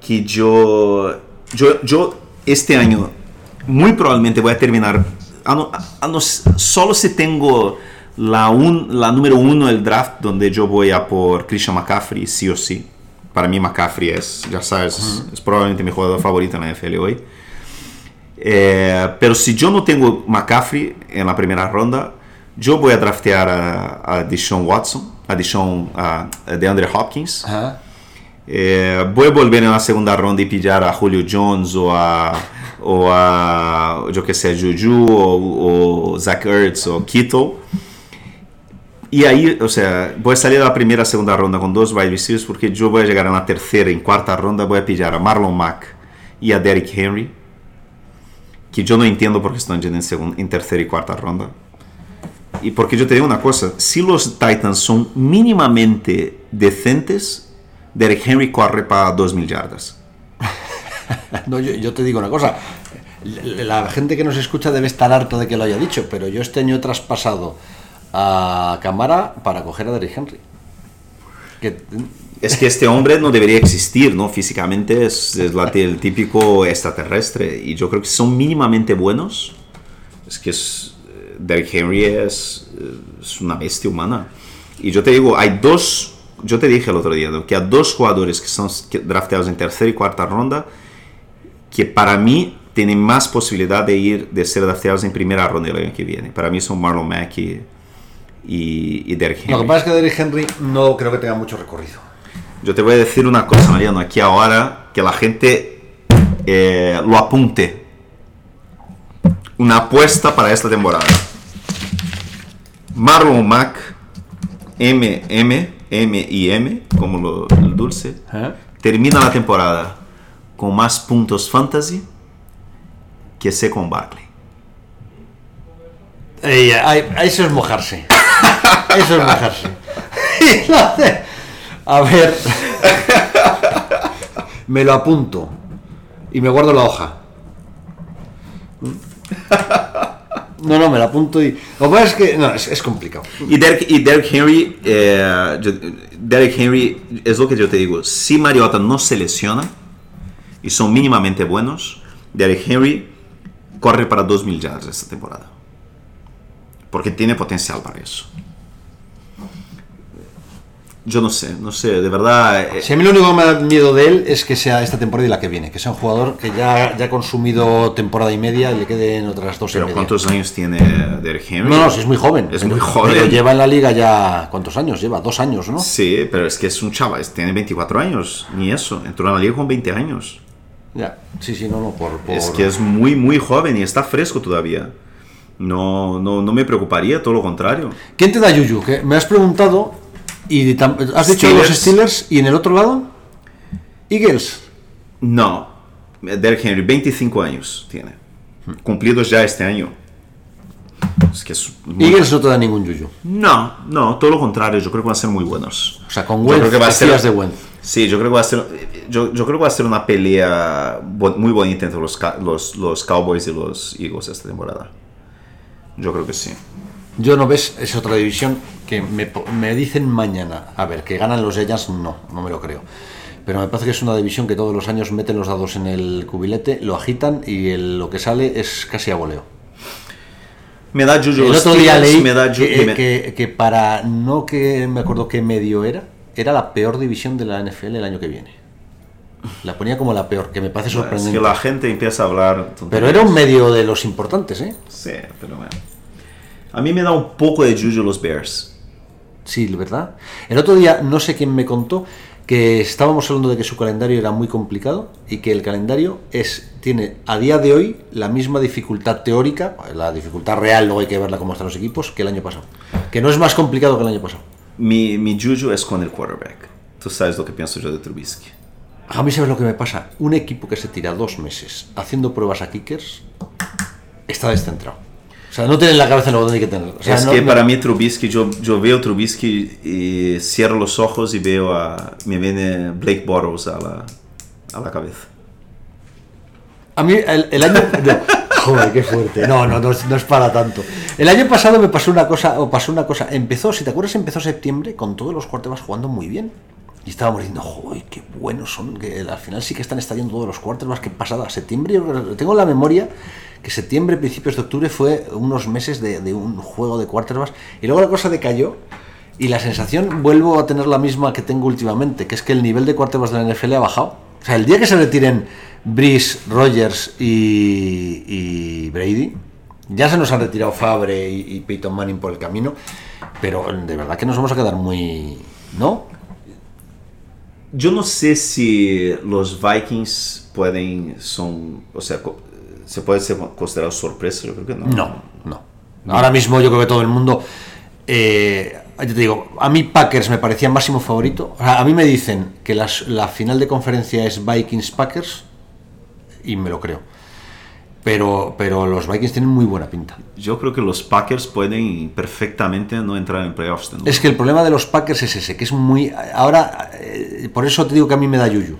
que yo, yo, yo este año muy probablemente voy a terminar, a no- a no- solo si tengo la, un- la número uno del draft donde yo voy a por Christian McCaffrey, sí o sí. Para mí McCaffrey es, ya sabes, es probablemente mi jugador favorito en la NFL hoy. Eh, pero si yo no tengo McCaffrey en la primera ronda, yo voy a draftear a, a Deshaun Watson, a Deshaun, a, a DeAndre Hopkins. Ajá. Eh, voy a volver en la segunda ronda y pillar a Julio Jones o a, o a yo que sé, Juju o, o Zach Ertz o Kittle. Y ahí, o sea, voy a salir de la primera segunda ronda con dos wide receivers porque yo voy a llegar en la tercera, en cuarta ronda, a pillar a Marlon Mack y a Derrick Henry. Que yo no entiendo por qué están yendo en, segun- en tercera y cuarta ronda. Y porque yo te digo una cosa, si los Titans son mínimamente decentes, Derrick Henry corre para 2.000 yardas. (laughs) No, yo, yo te digo una cosa. La la gente que nos escucha debe estar harto de que lo haya dicho, pero yo este año he traspasado a Camara para coger a Derrick Henry. Que, Es que este hombre no debería existir, ¿no? Físicamente es, es la- el típico extraterrestre. Y yo creo que son mínimamente buenos. Es que es, eh, Derrick Henry es, eh, es una bestia humana. Y yo te digo, hay dos, yo te dije el otro día, ¿no? que hay dos jugadores que son drafteados en tercera y cuarta ronda que para mí tienen más posibilidad de ir, de ser drafteados en primera ronda el año que viene. Para mí son Marlon Mack y, y, y Derrick Henry. lo que pasa es que Derrick Henry no creo que tenga mucho recorrido. Yo te voy a decir una cosa, Mariano, aquí ahora, que la gente eh, lo apunte. Una apuesta para esta temporada. Marlon Mack, M, M, y M, como lo, el dulce, termina la temporada con más puntos fantasy que Second Barkley. Ey, ay, eso es mojarse. Eso es mojarse. A ver. me lo apunto y me guardo la hoja. No, no, me lo apunto y. Lo que pasa es que. No, es, complicado. Y Derek, y Derek Henry, eh, Derek Henry, es lo que yo te digo, si Mariota no se lesiona y son mínimamente buenos, Derek Henry corre para 2.000 yardas esta temporada. Porque tiene potencial para eso. Yo no sé, no sé, de verdad... eh, Si a mí lo único que me da miedo de él es que sea esta temporada y la que viene, que sea un jugador que ya, ya ha consumido temporada y media y le queden otras dos y pero media. ¿cuántos años tiene Derek Henry? No, no, si es muy joven. Es muy joven. Pero lleva en la liga ya. ¿Cuántos años? Lleva dos años, ¿no? Sí, pero es que es un chaval, tiene 24 años, ni eso, entró en la liga con 20 años. Ya. Sí, sí, no, no, por. por- Es que es muy, muy joven y está fresco todavía. No, no, no me preocuparía, todo lo contrario. ¿Quién te da Yuyu? Que me has preguntado y has dicho los Steelers. Steelers y en el otro lado Eagles. No, Derek Henry, 25 años tiene. Cumplidos ya este año. Es que es muy- Eagles no te da ningún Yuyu. No, no, todo lo contrario, yo creo que van a ser muy buenos. O sea, con Yo Wentz creo que va a ser- de Wentz. Sí, yo creo que va a ser, yo, yo creo que va a ser una pelea muy bonita entre los, los, los Cowboys y los Eagles esta temporada. Yo creo que sí. Yo no ves, es otra división que me, me dicen mañana. A ver, que ganan los Giants, no, no me lo creo. Pero me parece que es una división que todos los años meten los dados en el cubilete, lo agitan y el- lo que sale es casi a voleo. Me da Juju El otro día leí me da que, me- que- que para no que me acuerdo qué medio era, era la peor división de la NFL el año que viene. La ponía como la peor, que me parece Es sorprendente. que la gente empieza a hablar. Pero era un medio de los importantes, ¿eh? Sí, pero bueno. A mí me da un poco de Juju los Bears. Sí, ¿verdad? El otro día no sé quién me contó que estábamos hablando de que su calendario era muy complicado y que el calendario es tiene a día de hoy la misma dificultad teórica, la dificultad real, luego hay que verla cómo están los equipos, que el año pasado. Que no es más complicado que el año pasado. Mi, mi Juju es con el quarterback. Tú sabes lo que pienso yo de Trubisky. A mí sabes lo que me pasa. Un equipo que se tira dos meses haciendo pruebas a kickers está descentrado. O sea, no tienen la cabeza en donde hay que tener. O sea, es no- que no- para mí Trubisky, yo, yo veo Trubisky y cierro los ojos y veo a... Me viene Blake Bortles a la, a la cabeza. A mí el, el año... joder, qué fuerte. No, no, no es, no es para tanto. El año pasado me pasó una cosa, o pasó una cosa. Empezó, si te acuerdas, empezó septiembre con todos los quarterbacks jugando muy bien. Y estábamos diciendo, joder, qué buenos son. Al final sí que están estallando todos los quarterbacks que pasado a septiembre. tengo en la memoria que septiembre, principios de octubre fue unos meses de, un juego de quarterbacks. Y luego la cosa decayó. Y la sensación vuelvo a tener la misma que tengo últimamente, que es que el nivel de quarterbacks de la NFL ha bajado. O sea, el día que se retiren Breeze, Rogers y, y Brady, ya se nos han retirado Fabre y Peyton Manning por el camino, pero de verdad que nos vamos a quedar muy... ¿No? Yo no sé si los Vikings pueden, son, o sea, se puede ser considerado sorpresa, yo creo que no. No, no. Ahora mismo yo creo que todo el mundo... eh, yo te digo, a mí Packers me parecía máximo favorito. A mí me dicen que la final de conferencia es Vikings-Packers y me lo creo. Pero, pero los Vikings tienen muy buena pinta. Yo creo que los Packers pueden perfectamente no entrar en playoffs. de nuevo. Es que el problema de los Packers es ese, que es muy... Ahora, eh, por eso te digo que a mí me da yuyu.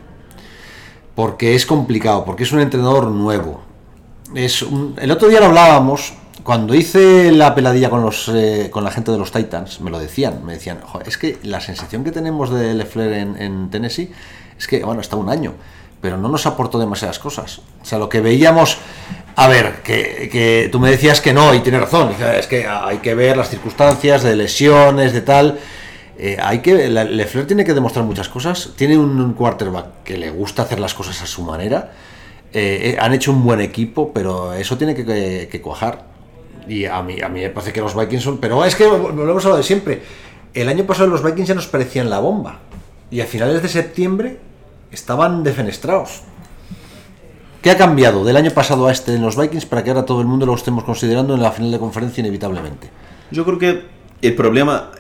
Porque es complicado, porque es un entrenador nuevo. Es un- el otro día lo hablábamos, cuando hice la peladilla con, los, eh, con la gente de los Titans, me lo decían, me decían, "Joder, es que la sensación que tenemos de Lefler en, en Tennessee es que, bueno, está un año, pero no nos aportó demasiadas cosas. O sea, lo que veíamos, a ver, que, que tú me decías que no, y tienes razón, dice, es que hay que ver las circunstancias de lesiones, de tal. Eh, hay que tiene que demostrar muchas cosas. Tiene un, quarterback que le gusta hacer las cosas a su manera. Eh, eh, han hecho un buen equipo, pero eso tiene que, cuajar. Y a mí, a mí me parece que los Vikings son. Pero es que volvemos a lo de siempre. El año pasado los Vikings ya nos parecían la bomba. Y a finales de septiembre estaban defenestrados. ¿Qué ha cambiado del año pasado a este en los Vikings para que ahora todo el mundo lo estemos considerando en la final de conferencia inevitablemente? Yo creo que el problema,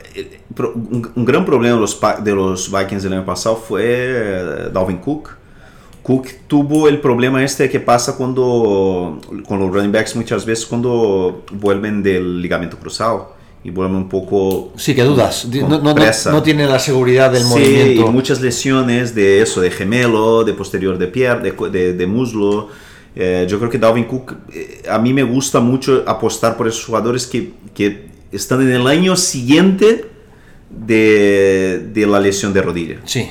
un, gran problema de los, Pa- de los Vikings del año pasado fue eh, Dalvin Cook. Cook tuvo el problema este que pasa cuando con los running backs muchas veces cuando vuelven del ligamento cruzado, y vuelve un poco... Sí, que dudas. No, no- no- tiene la seguridad del Sí, movimiento. y muchas lesiones de eso, de gemelo, de posterior de pierna, de, de- de muslo. Eh, yo creo que Dalvin Cook, eh, a mí me gusta mucho apostar por esos jugadores que, que están en el año siguiente de, de la lesión de rodilla, Sí,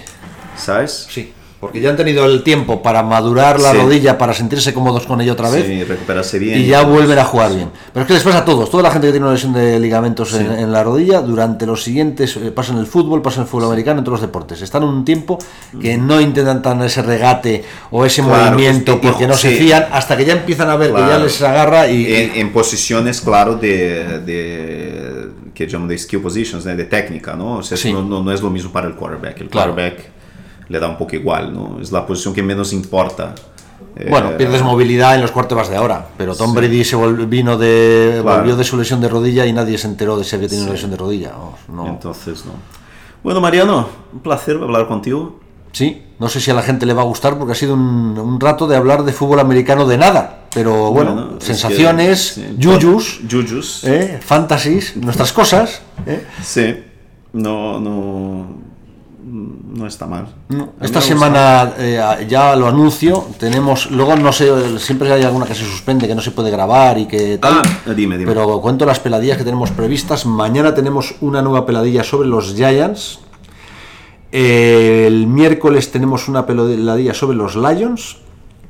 ¿sabes? sí. Porque ya han tenido el tiempo para madurar la Sí. rodilla, para sentirse cómodos con ella otra vez. Sí, recuperarse bien. y ya vuelven a jugar bien. Pero es que les pasa a todos, toda la gente que tiene una lesión de ligamentos en, Sí. en la rodilla, durante los siguientes, eh, pasa en el fútbol, pasa en el fútbol americano, en todos los deportes. Están un tiempo que no intentan tan ese regate o ese Claro, movimiento porque no se sí. fían, hasta que ya empiezan a ver que ya Claro. les agarra y... en, en posiciones, claro, de, de que llaman de skill positions, de técnica, ¿no? O sea, Sí. no, no, no es lo mismo para el quarterback. El Claro. Le da un poco igual, ¿no? Es la posición que menos importa. Bueno, Eh, pierdes movilidad en los cuartos de ahora, pero Tom Sí. Brady se vino de Claro. volvió de su lesión de rodilla y nadie se enteró de si había tenido una lesión de rodilla. No. Entonces, no. Bueno, Mariano, un placer hablar contigo. Sí, no sé si a la gente le va a gustar porque ha sido un, un rato de hablar de fútbol americano de nada, pero bueno, es sensaciones, que- sí. yuyus, Yuyus. ¿eh? fantasies, nuestras cosas. ¿eh? Sí. No, no, no está mal. Esta semana eh, ya lo anuncio, tenemos, luego no sé, siempre hay alguna que se suspende, que no se puede grabar y que tal. Ah, dime, dime. Pero cuento las peladillas que tenemos previstas. Mañana tenemos una nueva peladilla sobre los Giants. El miércoles tenemos una peladilla sobre los Lions.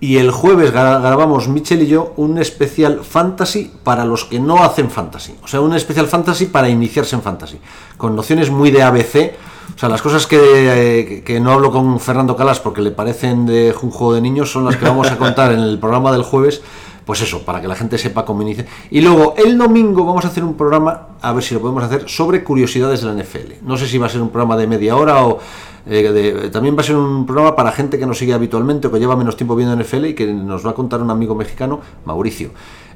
Y el jueves gra- grabamos Michel y yo un especial fantasy para los que no hacen fantasy. O sea, un especial fantasy para iniciarse en fantasy. Con nociones muy de ABC. Sea, las cosas que, eh, que no hablo con Fernando Calas porque le parecen de un juego de niños son las que vamos a contar en el programa del jueves. Pues eso, para que la gente sepa cómo inicia. Y luego el domingo vamos a hacer un programa, a ver si lo podemos hacer, sobre curiosidades de la NFL. No sé si va a ser un programa de media hora o eh, también va a ser un programa para gente que nos sigue habitualmente o que lleva menos tiempo viendo NFL y que nos va a contar un amigo mexicano, Mauricio.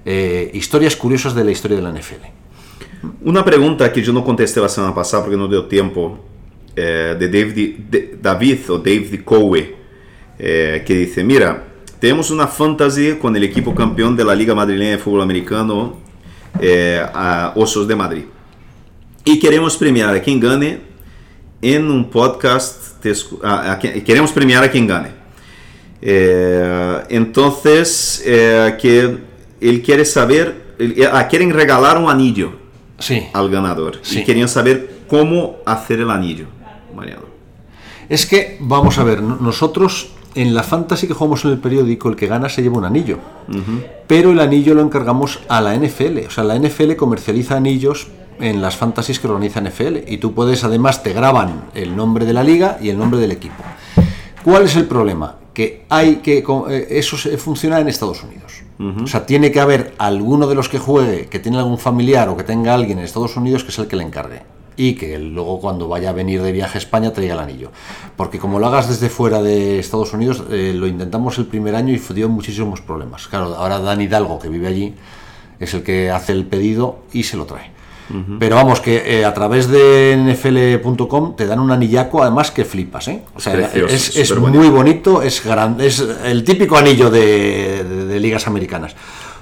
eh, historias curiosas de la historia de la NFL. Una pregunta que yo no contesté la semana pasada porque no dio tiempo, eh, de David, de- David o David Cowe, eh, que dice, mira, tenemos una fantasy con el equipo campeón de la Liga Madrileña de Fútbol Americano, eh, a Osos de Madrid. Y queremos premiar a quien gane en un podcast, te a- a queremos premiar a quien gane. Entonces, eh, que él quiere saber, ah, quieren regalar un anillo Sí. al ganador. Sí. Y querían saber cómo hacer el anillo, Mariano. Es que, vamos a ver, no- nosotros en la fantasy que jugamos en el periódico, el que gana se lleva un anillo. Pero el anillo lo encargamos a la NFL. O sea, la NFL comercializa anillos en las fantasies que organiza NFL. Y tú puedes, además, te graban el nombre de la liga y el nombre del equipo. ¿Cuál es el problema? Que hay que. eh, Eso se- funciona en Estados Unidos. O sea, tiene que haber alguno de los que juegue que tiene algún familiar o que tenga alguien en Estados Unidos que es el que le encargue. Y que luego cuando vaya a venir de viaje a España traiga el anillo. Porque como lo hagas desde fuera de Estados Unidos, eh, lo intentamos el primer año y dio muchísimos problemas. Claro, ahora Dan Hidalgo, que vive allí, es el que hace el pedido y se lo trae. Pero vamos, que eh, a través de nfl.com te dan un anillaco, además que flipas, ¿eh? O sea, Precioso, es, muy bonito, es grande, es el típico anillo de, de- de ligas americanas.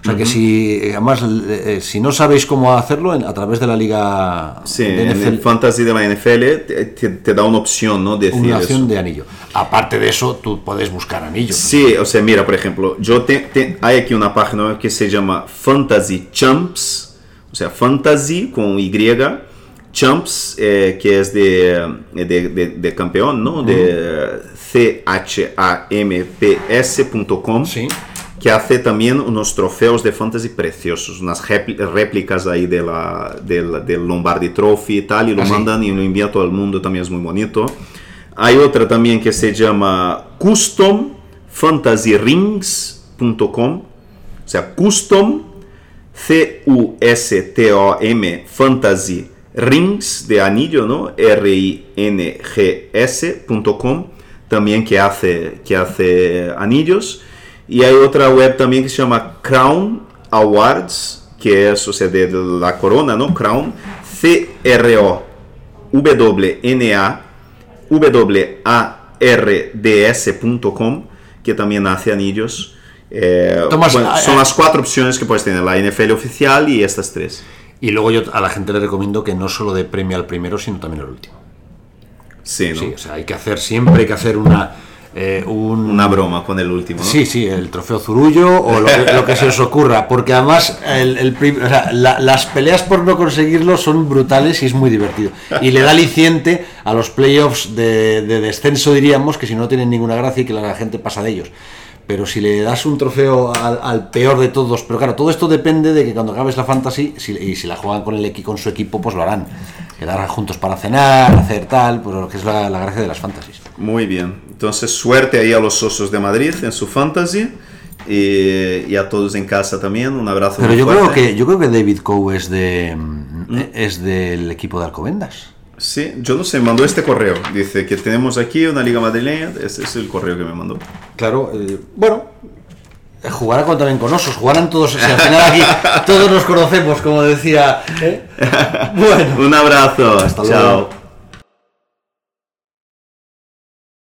O sea que si, además, eh, si no sabéis cómo hacerlo, en- a través de la liga Sí, de en el NFL, fantasy de la NFL te, te- te da una opción, ¿no? Decir una eso. opción de anillo. Aparte de eso, tú puedes buscar anillos. Sí, o sea, mira, por ejemplo, yo te, hay aquí una página que se llama Fantasy Champs, o sea, Fantasy con Y, Champs, eh, que es de, de, de- de campeón, ¿no? De champs.com. Sí. Que hace también unos trofeos de fantasy preciosos, unas répli- réplicas ahí de la, del, del Lombardi Trophy y tal, y lo Ah, sí. mandan y lo envían a todo el mundo, también es muy bonito. Hay otra también que se llama customfantasyrings.com, o sea, custom, C-U-S-T-O-M, fantasy rings de anillo, ¿no? R-I-N-G-S.com, también que hace, que hace anillos. Y hay otra web también que se llama Crown Awards, que es, o sea, de la corona, ¿no? Crown, C-R-O-W-N-A, W-A-R-D-S.com, que también hace anillos. Eh, Tomás, bueno, son las cuatro opciones que puedes tener, la NFL oficial y estas tres. Y luego yo a la gente le recomiendo que no solo dé premio al primero, sino también al último. Sí, ¿no? Sí, o sea, hay que hacer siempre, hay que hacer una... eh, un- Una broma con el último, ¿no? Sí, sí, el trofeo Zurullo o lo que, lo que se os ocurra, porque además el, el prim- o sea, la- las peleas por no conseguirlo son brutales y es muy divertido. Y le da aliciente a los playoffs de, de descenso, diríamos, que si no tienen ninguna gracia y que la gente pasa de ellos. Pero si le das un trofeo al, al peor de todos, pero claro, todo esto depende de que cuando acabes la fantasy, si, y si la juegan con el con su equipo, pues lo harán. Quedar juntos para cenar, hacer tal, pues lo que es la, la gracia de las fantasies. Muy bien. Entonces, suerte ahí a los socios de Madrid en su fantasy. Y, y a todos en casa también. Un abrazo. Pero muy yo creo que yo creo que David Coe es de mm, es del equipo de Alcobendas. Sí, yo no sé, mandó este correo. Dice que tenemos aquí una liga madrileña. Ese es el correo que me mandó. Claro, eh, bueno, eh, jugará con, también con osos, jugarán todos, o sea, al final aquí todos nos conocemos, como decía. ¿eh? (laughs) Bueno. Un abrazo. Hasta luego. Chao.